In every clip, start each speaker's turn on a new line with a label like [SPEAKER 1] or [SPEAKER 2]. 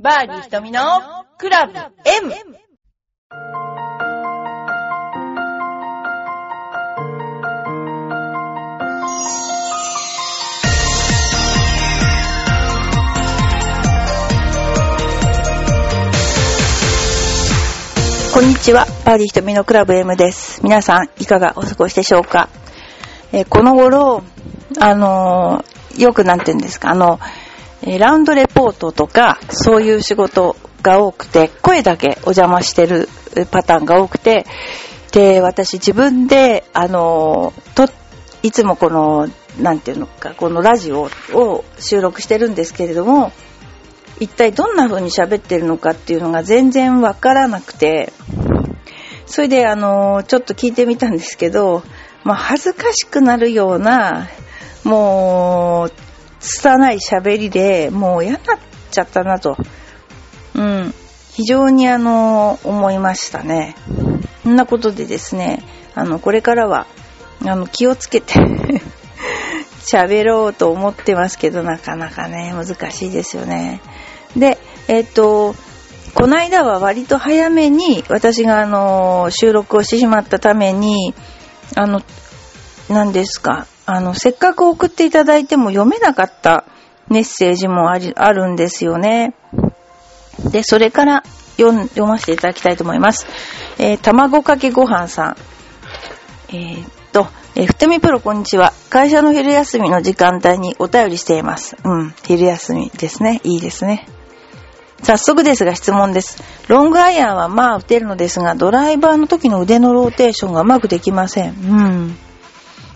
[SPEAKER 1] バーディー瞳のクラブ M!
[SPEAKER 2] こんにちは、バーディー瞳のクラブ M です。皆さん、いかがお過ごしでしょうか、えこの頃、あのーよくなんて言うんですか、あの、ラウンドレポートとか、そういう仕事が多くて、声だけお邪魔してるパターンが多くて、で、私自分で、あのと、いつもこの、なんていうのか、このラジオを収録してるんですけれども、一体どんな風に喋ってるのかっていうのが全然わからなくて、それであの、ちょっと聞いてみたんですけど、まあ恥ずかしくなるような、もう、拙い喋りで、もう嫌になっちゃったなと。うん。非常にあの、思いましたね。そんなことでですね、あの、これからは、あの、気をつけて 喋ろうと思ってますけど、なかなかね、難しいですよね。で、えっと、この間は割と早めに私があの、収録をしてしまったために、あの、何ですか、あの、せっかく送っていただいても読めなかったメッセージもありあるんですよね。で、それから読読ませていただきたいと思います。えー卵かけご飯さん。えーっと、えーふてみプロこんにちは。会社の昼休みの時間帯にお便りしています。うん、昼休みですね。いいですね。早速ですが質問です。ロングアイアンはまあ打てるのですが、ドライバーの時の腕のローテーションがうまくできません。うん。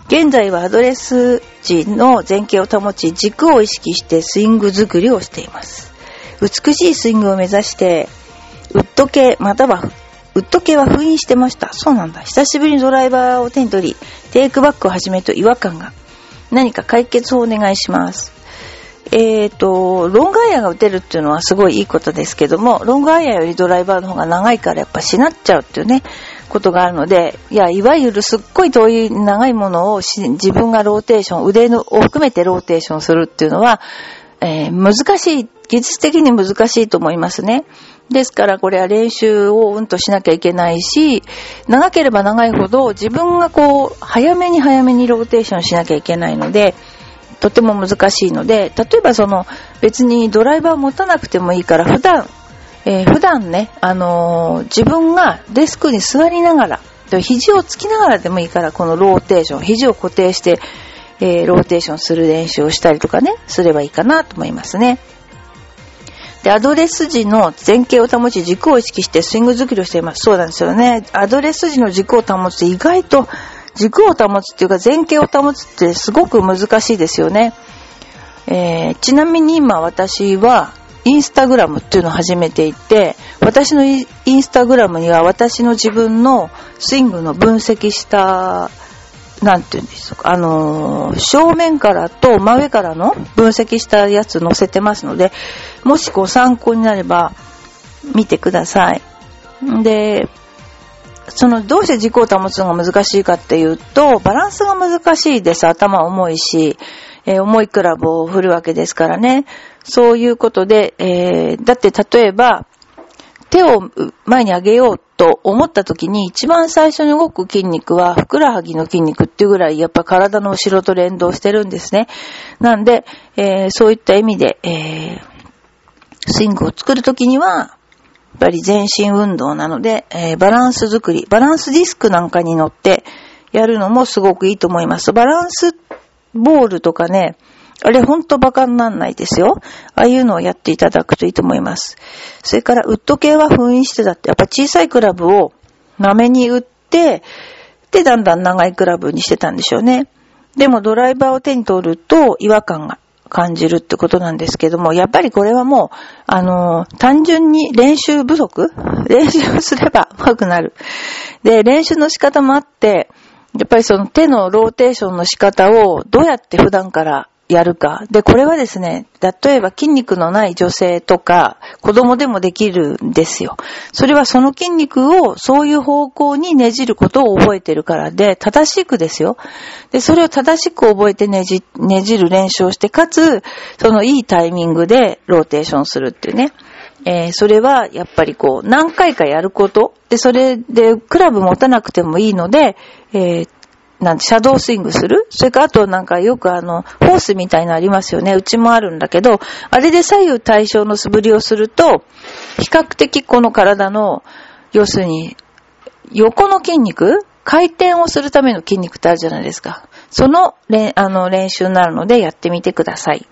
[SPEAKER 2] 現在はアドレス時の前傾を保ち、軸を意識してスイング作りをしています。美しいスイングを目指して、ウッド系、または、ウッド系は封印してました。そうなんだ。久しぶりにドライバーを手に取り、テイクバックをはじめと違和感が。何か解決をお願いします。えーと、ロングアイアンが打てるっていうのはすごいいいことですけども、ロングアイアンよりドライバーの方が長いからやっぱしなっちゃうっていうね、ことがあるので、いや、いわゆるすっごい遠い長いものを自分がローテーション、腕のを含めてローテーションするっていうのは、えー難しい、技術的に難しいと思いますね。ですからこれは練習をうんとしなきゃいけないし、長ければ長いほど自分がこう、早めに早めにローテーションしなきゃいけないので、とても難しいので、例えばその別にドライバーを持たなくてもいいから普段、えー普段ね、あのー自分がデスクに座りながら、肘をつきながらでもいいからこのローテーション、肘を固定して、えーローテーションする練習をしたりとかね、すればいいかなと思いますね。で、アドレス時の前傾を保ち軸を意識してスイング作りをしています。そうなんですよね。アドレス時の軸を保つ意外と軸を保つっていうか前傾を保つってすごく難しいですよね。えーちなみに今私はインスタグラムっていうのを始めていて、私のインスタグラムには私の自分のスイングの分析したなんていうんですか、あのー正面からと真上からの分析したやつ載せてますので、もしご参考になれば見てください。で、そのどうして軸を保つのが難しいかっていうと、バランスが難しいです。頭重いし、えー重いクラブを振るわけですからね。そういうことで、えーだって例えば、手を前に上げようと思った時に一番最初に動く筋肉はふくらはぎの筋肉っていうぐらいやっぱ体の後ろと連動してるんですね。なんで、えーそういった意味で、えースイングを作る時には、やっぱり全身運動なので、えーバランス作り、バランスディスクなんかに乗ってやるのもすごくいいと思います。バランスボールとかね、あれほんとバカになんないですよ。ああいうのをやっていただくといいと思います。それからウッド系は封印してたって、やっぱ小さいクラブをまめに打って、で、だんだん長いクラブにしてたんでしょうね。でもドライバーを手に取ると違和感が感じるってことなんですけども、やっぱりこれはもう、あのー単純に練習不足？練習すれば 上手くなる。で、練習の仕方もあって、やっぱりその手のローテーションの仕方をどうやって普段からやるか。で、これはですね、例えば筋肉のない女性とか子供でもできるんですよ。それはその筋肉をそういう方向にねじることを覚えてるからで、正しくですよ。で、それを正しく覚えてねじ、ねじる練習をして、かつ、そのいいタイミングでローテーションするっていうね。えー、それはやっぱりこう何回かやること。で、それでクラブ持たなくてもいいので、えー、なんて、シャドースイングする？それかあとなんかよくあの、ホースみたいなのありますよね。うちもあるんだけど、あれで左右対称の素振りをすると、比較的この体の、要するに、横の筋肉？回転をするための筋肉ってあるじゃないですか。その、あの、練習になるのでやってみてください。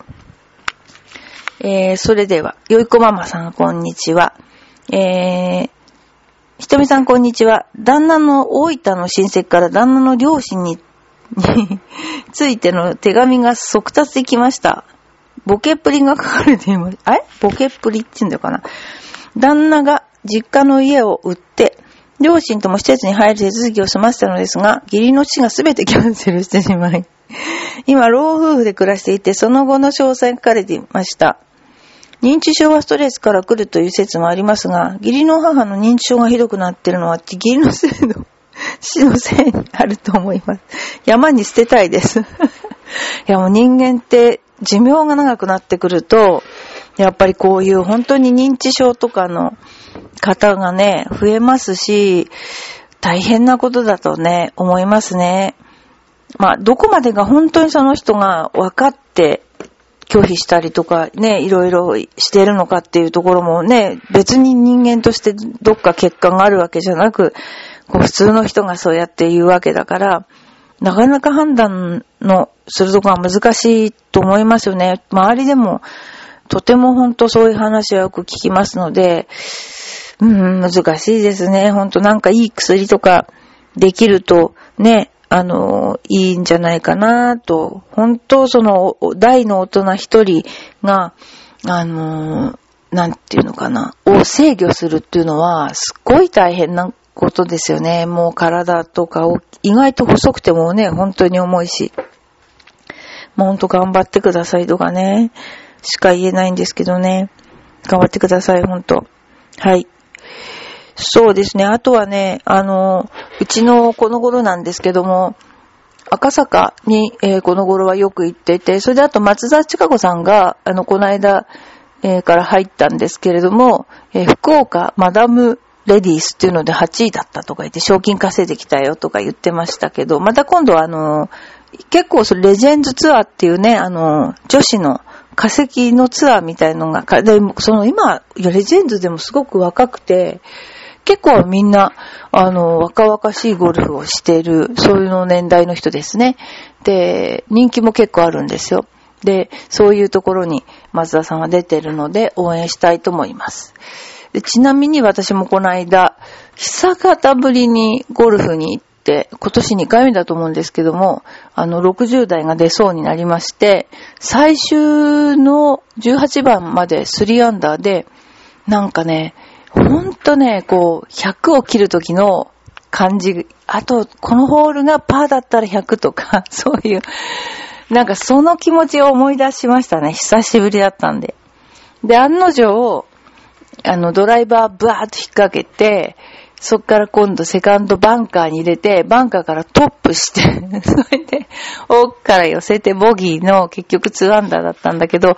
[SPEAKER 2] えー、それでは、よいこママさん、こんにちは。えー、ひとみさん、こんにちは。旦那の大分の親戚から旦那の両親にに ついての手紙が速達できました。ボケっぷりが書かれています。あれ？ボケっぷりって言うんだよかな。旦那が実家の家を売って、両親とも施設に入る手続きを済ませたのですが、義理の父がすべてキャンセルしてしまい、今、老夫婦で暮らしていて、その後の詳細書かれていました。認知症はストレスから来るという説もありますが、義理の母の認知症がひどくなってるのは、義理のせいの 死のせいにあると思います。山に捨てたいです。いやもう人間って寿命が長くなってくると、やっぱりこういう本当に認知症とかの方がね、増えますし、大変なことだとね、思いますね。まあ、どこまでが本当にその人が分かって拒否したりとかね、いろいろしてるのかっていうところもね、別に人間としてどっか欠陥があるわけじゃなく、こう普通の人がそうやって言うわけだから、なかなか判断のするとこが難しいと思いますよね。周りでも、とても本当そういう話はよく聞きますので、うん、難しいですね。本当なんかいい薬とかできると、ね、あの、いいんじゃないかなと、本当その、大の大人一人が、あの、なんていうのかな、を制御するっていうのは、すっごい大変なことですよね。もう体とかを、意外と細くてもね、本当に重いし。もうほんと頑張ってくださいとかね、しか言えないんですけどね。頑張ってください、ほんと。はい。そうですね。あとはね、あの、うちのこの頃なんですけども、赤坂に、えー、この頃はよく行ってて、それであと松田千佳子さんが、あの、この間、えー、から入ったんですけれども、えー、福岡マダムレディースっていうので8位だったとか言って賞金稼いできたよとか言ってましたけど、また今度はあの、結構それレジェンズツアーっていうね、あの、女子の化石のツアーみたいのが、でその今、レジェンズでもすごく若くて、結構みんな、あの、若々しいゴルフをしている、そういうの年代の人ですね。で、人気も結構あるんですよ。で、そういうところに松田さんは出てるので応援したいと思います。でちなみに私もこの間、久方ぶりにゴルフに行って、今年2回目だと思うんですけども、あの、60代が出そうになりまして、最終の18番まで3アンダーで、なんかね、ほんとね、こう、100を切るときの感じ、あと、このホールがパーだったら100とか、そういう、なんかその気持ちを思い出しましたね。久しぶりだったんで。で、案の定、あの、ドライバーブワーッと引っ掛けて、そっから今度セカンドバンカーに入れて、バンカーからトップして、それで、奥から寄せてボギーの結局2アンダーだったんだけど、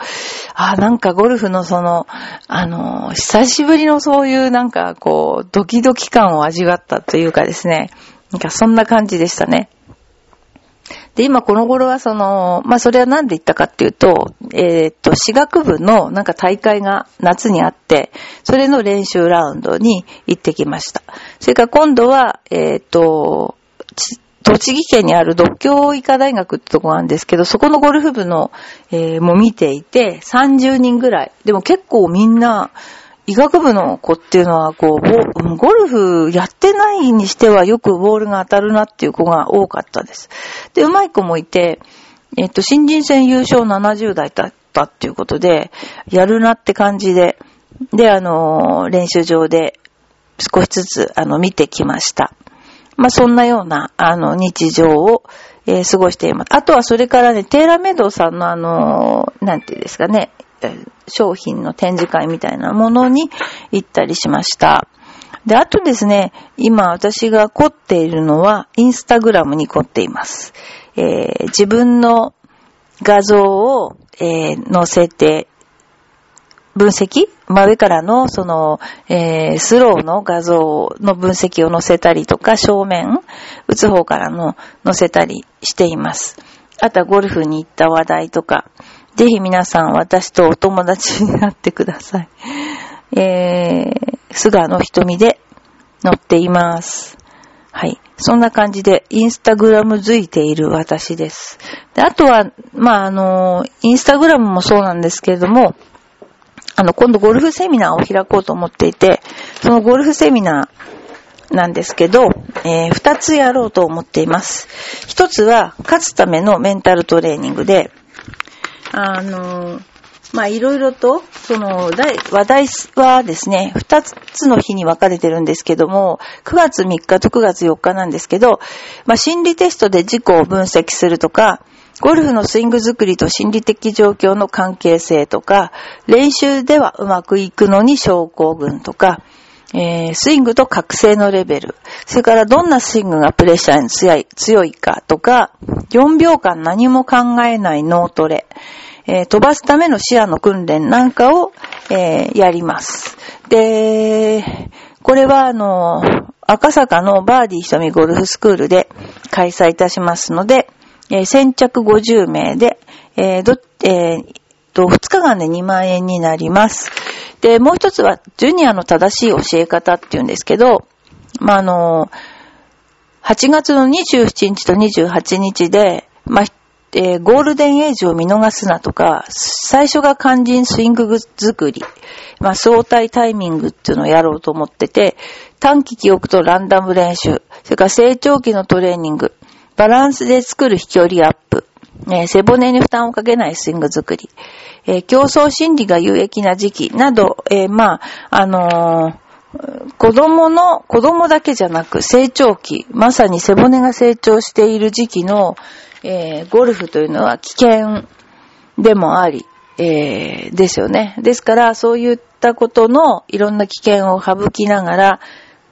[SPEAKER 2] あ、なんかゴルフのその、あの、久しぶりのそういうなんかこう、ドキドキ感を味わったというかですね、なんかそんな感じでしたね。で、今この頃はその、まあ、それは何で言ったかっていうと、えっ、と、私学部のなんか大会が夏にあって、それの練習ラウンドに行ってきました。それから今度は、えっ、と、栃木県にある独協医科大学ってとこなんですけど、そこのゴルフ部の、えー、も見ていて、30人ぐらい。でも結構みんな、医学部の子っていうのは、こう、ゴルフやってないにしてはよくボールが当たるなっていう子が多かったです。で、上手い子もいて、えっと、新人戦優勝70代だったっていうことで、やるなって感じで、で、あの、練習場で少しずつ、あの、見てきました。まあ、そんなような、あの、日常を、えー、過ごしています。あとはそれからね、テーラメドさんのあの、なんていうんですかね、商品の展示会みたいなものに行ったりしました。で、あとですね、今私が凝っているのは、インスタグラムに凝っています。えー、自分の画像を、えー、載せて、分析？真上からの、その、えー、スローの画像の分析を載せたりとか、正面、打つ方からの載せたりしています。あとはゴルフに行った話題とか、ぜひ皆さん私とお友達になってください。えー、菅野瞳で載っています。はい。そんな感じで、インスタグラムづいている私です。で、あとは、まあ、あの、インスタグラムもそうなんですけれども、あの、今度ゴルフセミナーを開こうと思っていて、そのゴルフセミナーなんですけど、えー、二つやろうと思っています。一つは、勝つためのメンタルトレーニングで、あの、ま、いろいろと、その、話題はですね、二つの日に分かれてるんですけども、9月3日と9月4日なんですけど、まあ、心理テストで自己を分析するとか、ゴルフのスイング作りと心理的状況の関係性とか、練習ではうまくいくのに症候群とか、えー、スイングと覚醒のレベル、それからどんなスイングがプレッシャーに強い強いかとか、4秒間何も考えない脳トレ、えー、飛ばすための視野の訓練なんかを、えー、やります。で、これはあの、赤坂のバーディー瞳ゴルフスクールで開催いたしますので、えー、先着50名で、えー、ど、えー、と、2日間で2万円になります。で、もう一つは、ジュニアの正しい教え方っていうんですけど、まあ、あの、8月の27日と28日で、まあ、えー、ゴールデンエイジを見逃すなとか、最初が肝心スイング作り、まあ、相対タイミングっていうのをやろうと思ってて、短期記憶とランダム練習、それから成長期のトレーニング、バランスで作る飛距離アップ、えー、背骨に負担をかけないスイング作り、えー、競争心理が有益な時期など、えー、まあ、あの子供の、子供だけじゃなく成長期、まさに背骨が成長している時期の、えゴルフというのは危険でもあり、えですよね。ですから、そういったことのいろんな危険を省きながら、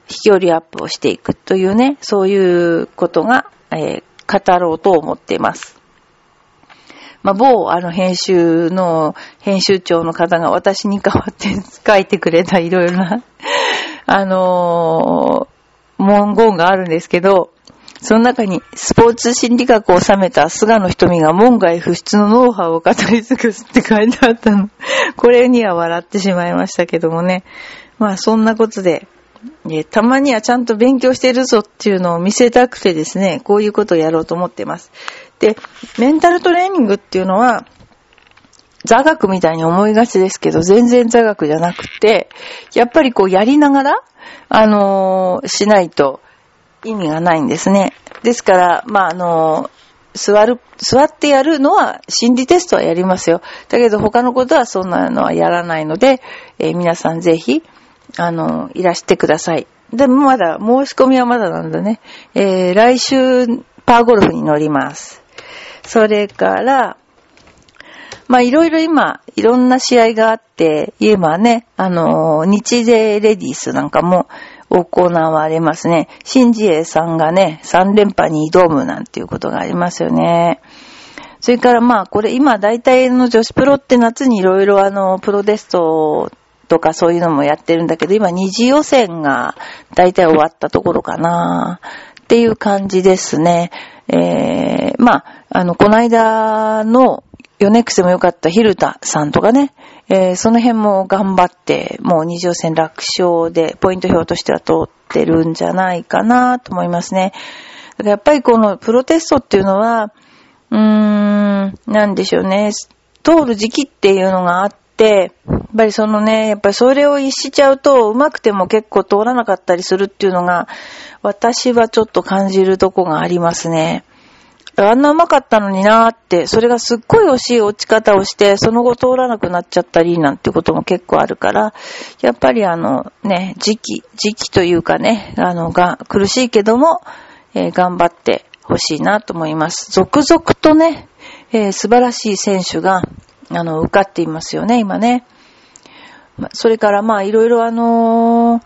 [SPEAKER 2] 飛距離アップをしていくというね、そういうことが、え、語ろうと思っています。まあ、某あの編集の編集長の方が私に代わって書いてくれたいろいろな あのー、文言があるんですけど、その中にスポーツ心理学を収めた菅野瞳が門外不出のノウハウを語り尽くすって書いてあったの。これには笑ってしまいましたけどもね。まあそんなことで、たまにはちゃんと勉強してるぞっていうのを見せたくてですね、こういうことをやろうと思っています。で、メンタルトレーニングっていうのは、座学みたいに思いがちですけど、全然座学じゃなくて、やっぱりこうやりながら、あのー、しないと意味がないんですね。ですから、まあ、あのー、座る、座ってやるのは、心理テストはやりますよ。だけど他のことはそんなのはやらないので、えー、皆さんぜひ、あの、いらしてください。でもまだ、申し込みはまだなんだね。えー、来週、パーゴルフに乗ります。それから、まあいろいろ今、いろんな試合があって、今ね、あの、日米レディースなんかも行われますね。新次栄さんがね、3連覇に挑むなんていうことがありますよね。それからまあこれ今大体の女子プロって夏にいろいろあの、プロテストとかそういうのもやってるんだけど、今二次予選が大体終わったところかなっていう感じですね。えー、まあ、あの、この間のヨネックスでもよかったヒルタさんとかね、えー、その辺も頑張って、もう二次予選楽勝で、ポイント表としては通ってるんじゃないかなと思いますね。だからやっぱりこのプロテストっていうのは、うーん、なんでしょうね。通る時期っていうのがあって、やっぱりそのね、やっぱりそれを逸しちゃうと、うまくても結構通らなかったりするっていうのが、私はちょっと感じるとこがありますね。あんなうまかったのになーって、それがすっごい惜しい落ち方をして、その後通らなくなっちゃったりなんてことも結構あるから、やっぱりあのね、時期、時期というかね、あのが、苦しいけども、えー、頑張ってほしいなと思います。続々とね、えー、素晴らしい選手が、あの、受かっていますよね、今ね。それからまあいろいろあのー、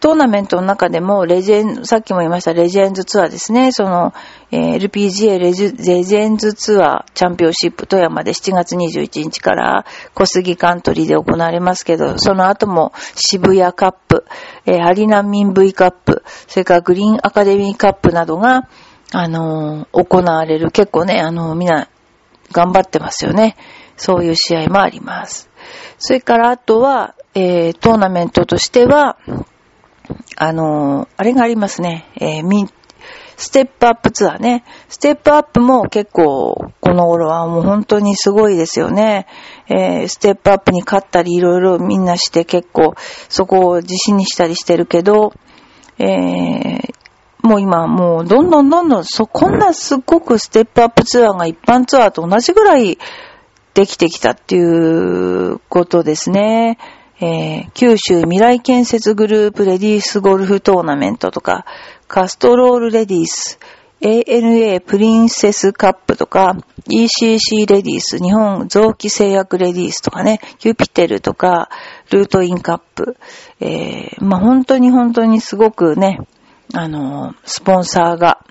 [SPEAKER 2] トーナメントの中でも、レジェン、さっきも言いましたレジェンズツアーですね。その、えー、LPGA レジレジェンズツアーチャンピオンシップ富山で7月21日から小杉カントリーで行われますけど、その後も渋谷カップ、えー、ハリナミン V カップ、それからグリーンアカデミーカップなどが、あのー、行われる。結構ね、あのー、みんな頑張ってますよね。そういう試合もあります。それからあとは、えー、トーナメントとしては、あのー、あれがありますね。えー、ステップアップツアーね。ステップアップも結構、この頃はもう本当にすごいですよね。えー、ステップアップに勝ったりいろいろみんなして結構、そこを自信にしたりしてるけど、えー、もう今もうどんどんどんどん、そ、こんなすっごくステップアップツアーが一般ツアーと同じぐらいできてきたっていうことですね。えー、九州未来建設グループレディースゴルフトーナメントとか、カストロールレディース、ANA プリンセスカップとか、ECC レディース、日本臓器製薬レディースとかね、ユピテルとか、ルートインカップ、えー、まあ、本当に本当にすごくね、あの、スポンサーが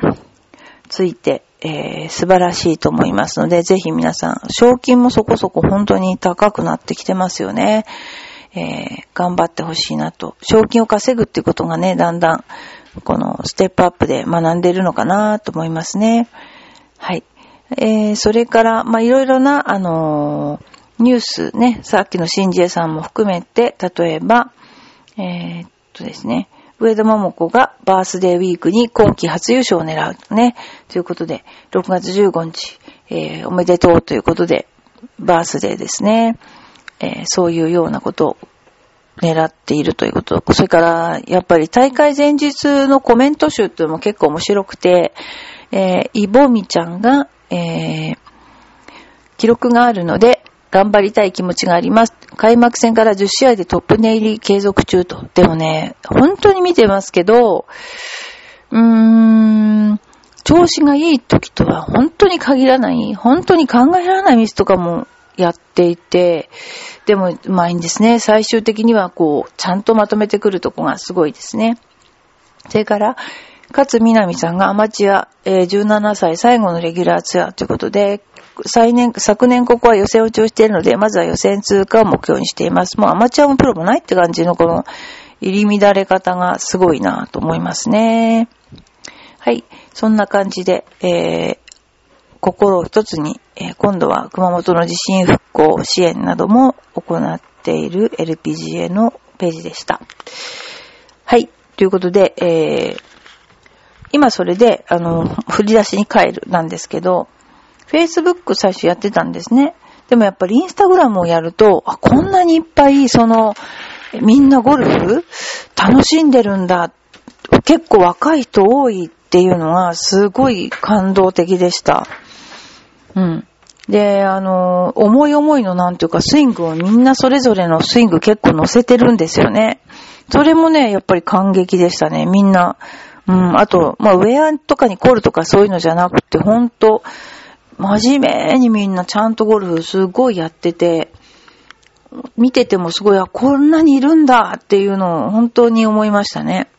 [SPEAKER 2] ついて、えー、素晴らしいと思いますので、ぜひ皆さん、賞金もそこそこ本当に高くなってきてますよね。えー、頑張ってほしいなと。賞金を稼ぐっていうことがね、だんだん、このステップアップで学んでるのかなと思いますね。はい。えー、それから、ま、いろいろな、あのー、ニュースね、さっきのシンジエさんも含めて、例えば、えー、っとですね、上田桃子がバースデーウィークに今季初優勝を狙うね。ということで、6月15日、えー、おめでとうということで、バースデーですね。えー、そういうようなことを狙っているということ。それから、やっぱり大会前日のコメント集っていうのも結構面白くて、えー、イボミちゃんが、えー、記録があるので、頑張りたい気持ちがあります。開幕戦から10試合でトップネイリ継続中と。でもね、本当に見てますけど、うーん、調子がいい時とは本当に限らない、本当に考えられないミスとかもやっていて、でも、うまいんですね。最終的にはこう、ちゃんとまとめてくるとこがすごいですね。それから、勝みなみさんがアマチュア、えー、17歳最後のレギュラーツアーということで、昨年、昨年ここは予選落ちをしているので、まずは予選通過を目標にしています。もうアマチュアもプロもないって感じのこの入り乱れ方がすごいなと思いますね。はい。そんな感じで、えー、心を一つに、えー、今度は熊本の地震復興支援なども行っている LPGA のページでした。はい。ということで、えー、今それで、あの、振り出しに帰るなんですけど、Facebook 最初やってたんですね。でもやっぱりインスタグラムをやると、あ、こんなにいっぱい、その、みんなゴルフ楽しんでるんだ。結構若い人多いっていうのがすごい感動的でした。うん。で、あの、思い思いのなんていうかスイングをみんなそれぞれのスイング結構乗せてるんですよね。それもね、やっぱり感激でしたね。みんな。うん、あと、まあ、ウェアとかにコールとかそういうのじゃなくて、ほんと、真面目にみんなちゃんとゴルフすごいやってて、見ててもすごい、あ、こんなにいるんだっていうのを本当に思いましたね。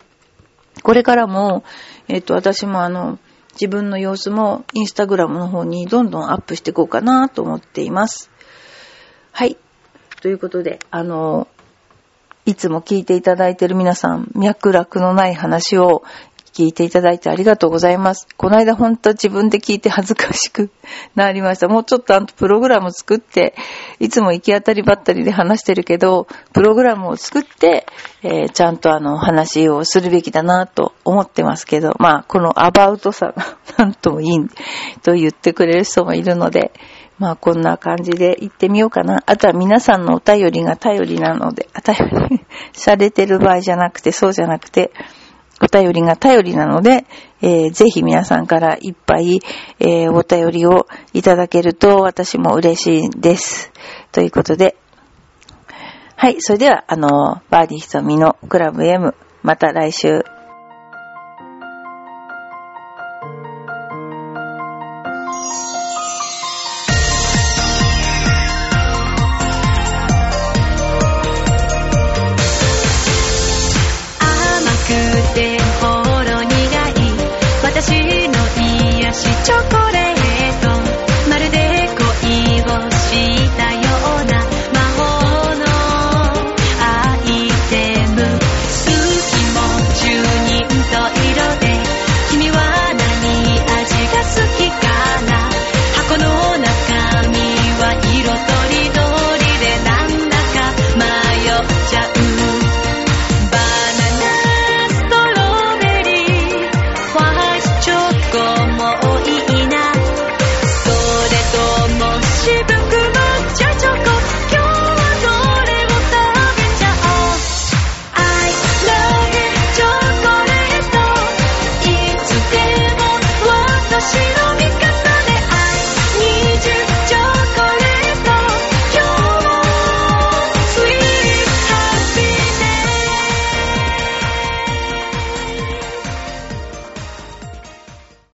[SPEAKER 2] これからも、えっ、と、私もあの、自分の様子もインスタグラムの方にどんどんアップしていこうかなと思っています。はい。ということで、あの、いつも聞いていただいている皆さん、脈絡のない話を聞いていただいてありがとうございます。この間ほんと自分で聞いて恥ずかしくなりました。もうちょっとあのプログラム作って、いつも行き当たりばったりで話してるけど、プログラムを作って、えー、ちゃんとあの話をするべきだなと思ってますけど、まあこのアバウトさが なんともいいと言ってくれる人もいるので、まあこんな感じで行ってみようかな。あとは皆さんのお便りが頼りなので、あ頼り されてる場合じゃなくて、そうじゃなくて、お便りが頼りなので、えー、ぜひ皆さんからいっぱい、えー、お便りをいただけると私も嬉しいです。ということで、はい、それでは、あの、バーディーひとみのクラブ M、また来週
[SPEAKER 3] 私の癒しチョコ